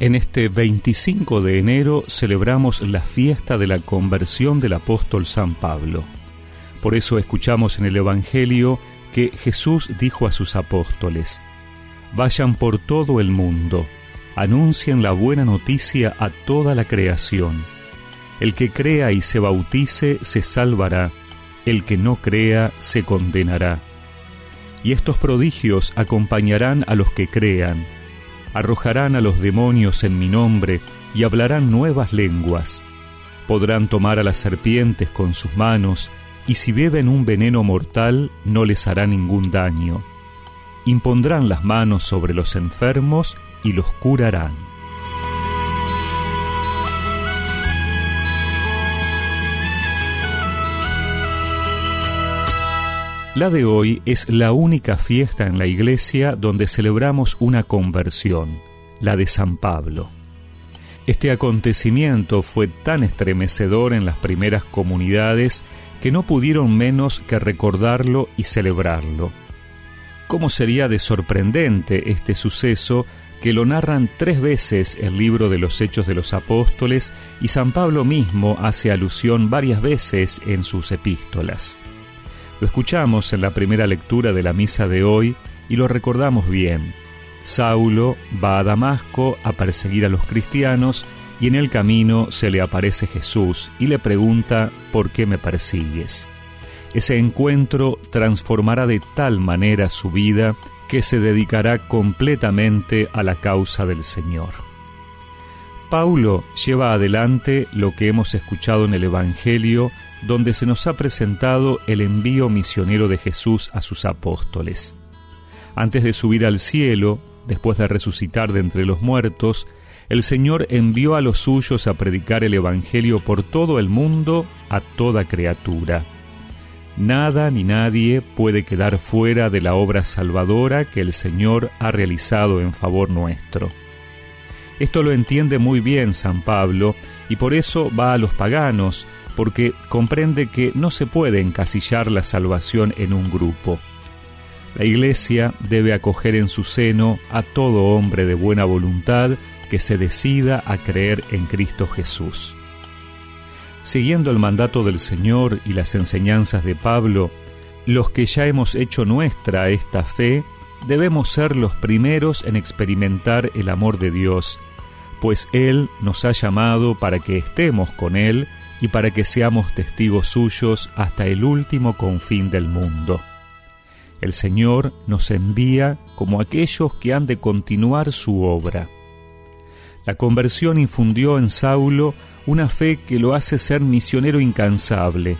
En este 25 de enero celebramos la fiesta de la conversión del apóstol San Pablo. Por eso escuchamos en el Evangelio que Jesús dijo a sus apóstoles, Vayan por todo el mundo, anuncien la buena noticia a toda la creación. El que crea y se bautice se salvará, el que no crea se condenará. Y estos prodigios acompañarán a los que crean arrojarán a los demonios en mi nombre y hablarán nuevas lenguas. Podrán tomar a las serpientes con sus manos, y si beben un veneno mortal no les hará ningún daño. Impondrán las manos sobre los enfermos y los curarán. La de hoy es la única fiesta en la iglesia donde celebramos una conversión, la de San Pablo. Este acontecimiento fue tan estremecedor en las primeras comunidades que no pudieron menos que recordarlo y celebrarlo. ¿Cómo sería de sorprendente este suceso que lo narran tres veces el libro de los Hechos de los Apóstoles y San Pablo mismo hace alusión varias veces en sus epístolas? Lo escuchamos en la primera lectura de la misa de hoy y lo recordamos bien. Saulo va a Damasco a perseguir a los cristianos y en el camino se le aparece Jesús y le pregunta ¿por qué me persigues? Ese encuentro transformará de tal manera su vida que se dedicará completamente a la causa del Señor. Paulo lleva adelante lo que hemos escuchado en el Evangelio donde se nos ha presentado el envío misionero de Jesús a sus apóstoles. Antes de subir al cielo, después de resucitar de entre los muertos, el Señor envió a los suyos a predicar el Evangelio por todo el mundo a toda criatura. Nada ni nadie puede quedar fuera de la obra salvadora que el Señor ha realizado en favor nuestro. Esto lo entiende muy bien San Pablo y por eso va a los paganos, porque comprende que no se puede encasillar la salvación en un grupo. La Iglesia debe acoger en su seno a todo hombre de buena voluntad que se decida a creer en Cristo Jesús. Siguiendo el mandato del Señor y las enseñanzas de Pablo, los que ya hemos hecho nuestra esta fe, debemos ser los primeros en experimentar el amor de Dios, pues Él nos ha llamado para que estemos con Él y para que seamos testigos suyos hasta el último confín del mundo. El Señor nos envía como aquellos que han de continuar su obra. La conversión infundió en Saulo una fe que lo hace ser misionero incansable.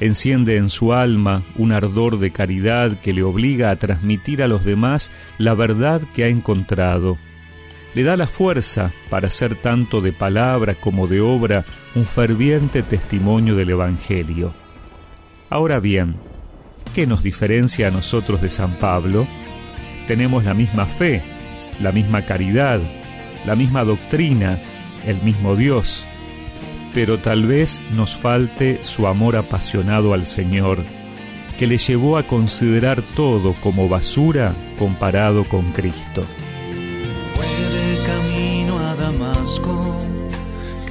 Enciende en su alma un ardor de caridad que le obliga a transmitir a los demás la verdad que ha encontrado le da la fuerza para hacer tanto de palabra como de obra un ferviente testimonio del Evangelio. Ahora bien, ¿qué nos diferencia a nosotros de San Pablo? Tenemos la misma fe, la misma caridad, la misma doctrina, el mismo Dios, pero tal vez nos falte su amor apasionado al Señor, que le llevó a considerar todo como basura comparado con Cristo.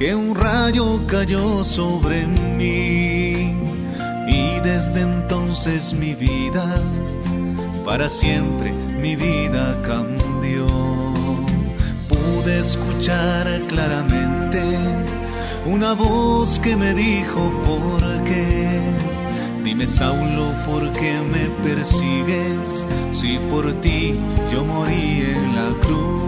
Que un rayo cayó sobre mí y desde entonces mi vida, para siempre mi vida cambió. Pude escuchar claramente una voz que me dijo por qué. Dime Saulo, ¿por qué me persigues? Si por ti yo morí en la cruz.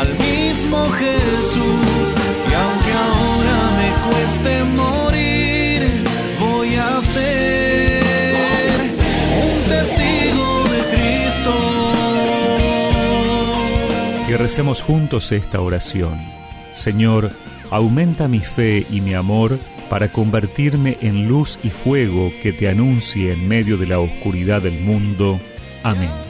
Al mismo Jesús y aunque ahora me cueste morir, voy a ser un testigo de Cristo. Y recemos juntos esta oración. Señor, aumenta mi fe y mi amor para convertirme en luz y fuego que te anuncie en medio de la oscuridad del mundo. Amén